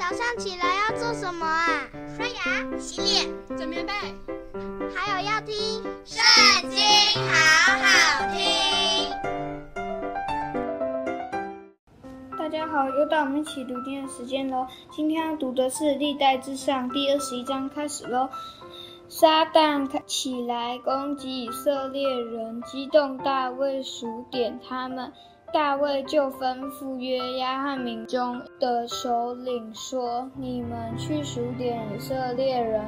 早上起来要做什么啊？刷牙、洗脸、整棉被，还有要听《圣经》，好好听。大家好，又到我们一起读经的时间喽。今天要读的是《历代志上》第二十一章，开始喽。撒旦起来攻击以色列人，激动大卫数点他们。大卫就吩咐约押和民中的首领说：“你们去数点以色列人，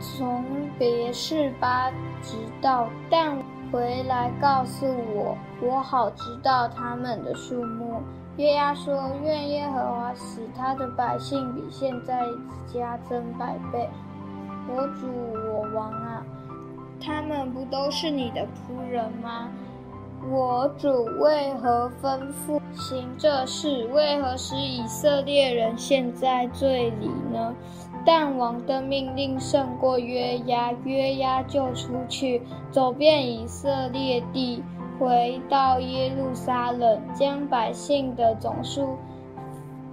从别是巴直到但，回来告诉我，我好知道他们的数目。”约押说：“愿耶和华使他的百姓比现在加增百倍。我主我王啊，他们不都是你的仆人吗？”我主为何吩咐行这事？为何使以色列人陷在罪里呢？但王的命令胜过约押，约押就出去走遍以色列地，回到耶路撒冷，将百姓的总数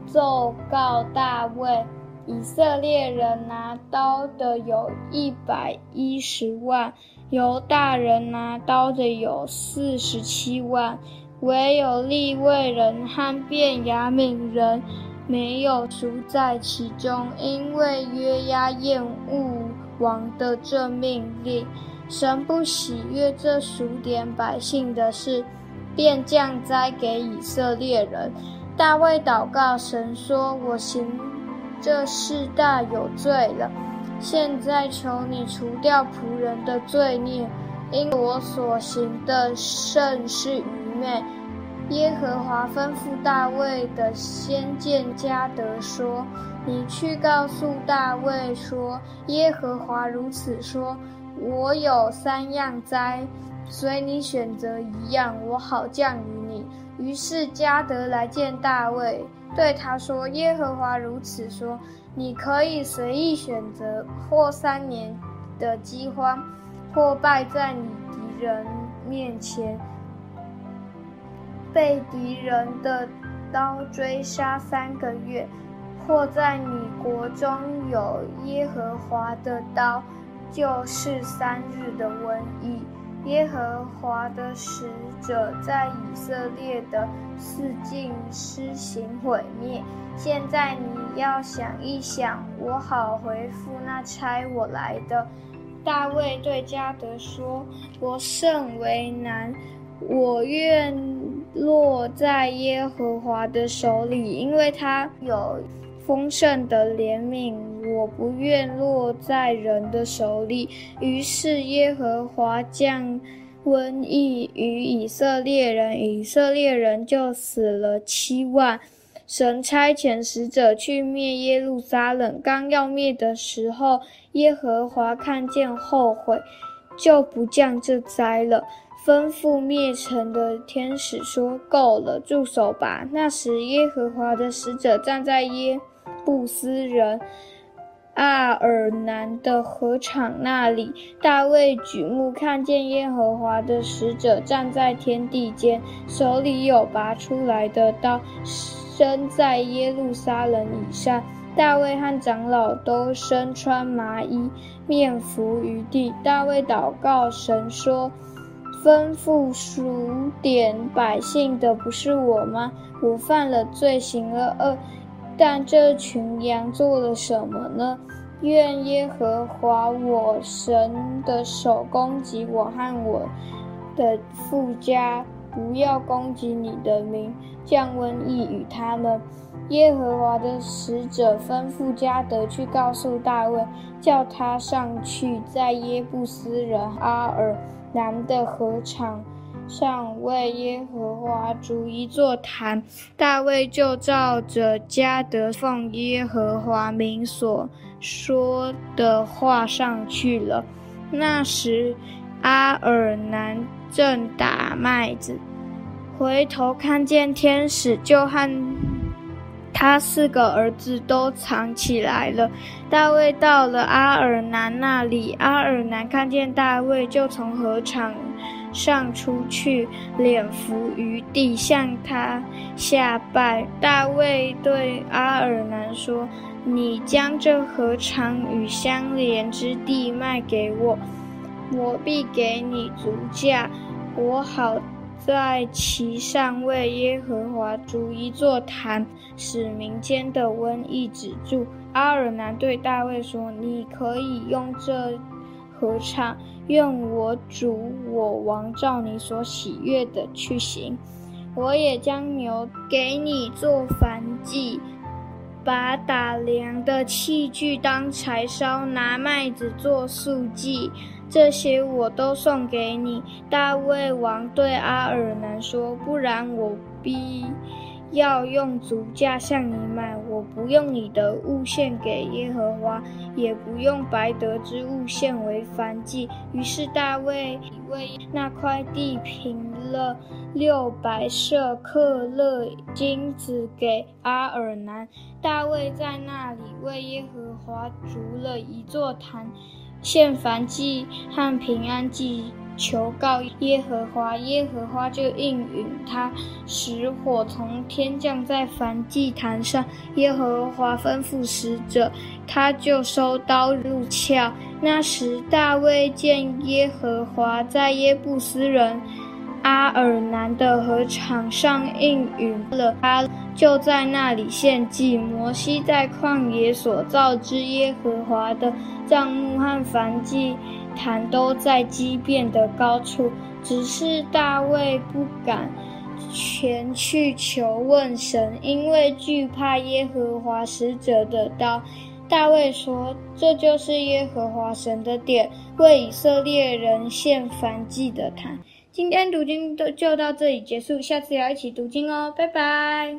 奏告大卫。以色列人拿刀的有一百一十万。犹大人拿刀的有四十七万，唯有利未人和便雅悯人没有数在其中，因为约押厌恶王的这命令，神不喜悦这数点百姓的事，便降灾给以色列人。大卫祷告神说：“我行这世大有罪了。”现在求你除掉仆人的罪孽，因我所行的甚是愚昧。耶和华吩咐大卫的先见迦得说：“你去告诉大卫说，耶和华如此说：我有三样灾，随你选择一样，我好降于你。”于是迦得来见大卫，对他说：“耶和华如此说。”你可以随意选择，或三年的饥荒，或败在你敌人面前，被敌人的刀追杀三个月，或在你国中有耶和华的刀，就是三日的瘟疫。耶和华的使者在以色列的四境施行毁灭。现在你要想一想，我好回复那差我来的。大卫对迦得说：“我甚为难，我愿落在耶和华的手里，因为他有丰盛的怜悯。”我不愿落在人的手里，于是耶和华降瘟疫于以色列人，以色列人就死了七万。神差遣使者去灭耶路撒冷，刚要灭的时候，耶和华看见后悔，就不降这灾了，吩咐灭城的天使说：“够了，住手吧。”那时耶和华的使者站在耶布斯人。阿尔南的禾场那里，大卫举目看见耶和华的使者站在天地间，手里有拔出来的刀，身在耶路撒冷以上。大卫和长老都身穿麻衣，面伏于地。大卫祷告神说：“吩咐数点百姓的不是我吗？我犯了罪，行了恶。”但这群羊做了什么呢？愿耶和华我神的手攻击我和我的父家，不要攻击你的民，降瘟疫与他们。耶和华的使者吩咐加得去告诉大卫，叫他上去，在耶布斯人阿尔南的禾场。上为耶和华筑一座坛，大卫就照着加得奉耶和华名所说的话上去了。那时阿尔南正打麦子，回头看见天使，就和他四个儿子都藏起来了。大卫到了阿尔南那里，阿尔南看见大卫，就从禾场。上出去，脸伏于地，向他下拜。大卫对阿尔南说：“你将这禾场与相连之地卖给我，我必给你足价，我好。”在其上为耶和华筑一座坛，使民间的瘟疫止住。阿尔南对大卫说：“你可以用这合唱，愿我主我王照你所喜悦的去行。我也将牛给你做燔祭，把打粮的器具当柴烧，拿麦子做素祭。”这些我都送给你。大卫王对阿尔南说：“不然我必要用足价向你买。我不用你的物献给耶和华，也不用白得之物献为燔祭。”于是大卫为那块地平了六百舍客勒金子给阿尔南。大卫在那里为耶和华筑了一座坛。献燔祭和平安祭，求告耶和华，耶和华就应允他，使火从天降在燔祭坛上。耶和华吩咐使者，他就收刀入鞘。那时大卫见耶和华在耶布斯人阿尔南的禾场上应允了他，就在那里献祭。摩西在旷野所造之耶和华的帐幕和燔祭坛都在基遍的高处，只是大卫不敢前去求问神，因为惧怕耶和华使者的刀。大卫说：“这就是耶和华神的殿，为以色列人献燔祭的坛。”今天读经就到这里结束，下次要一起读经哦，拜拜。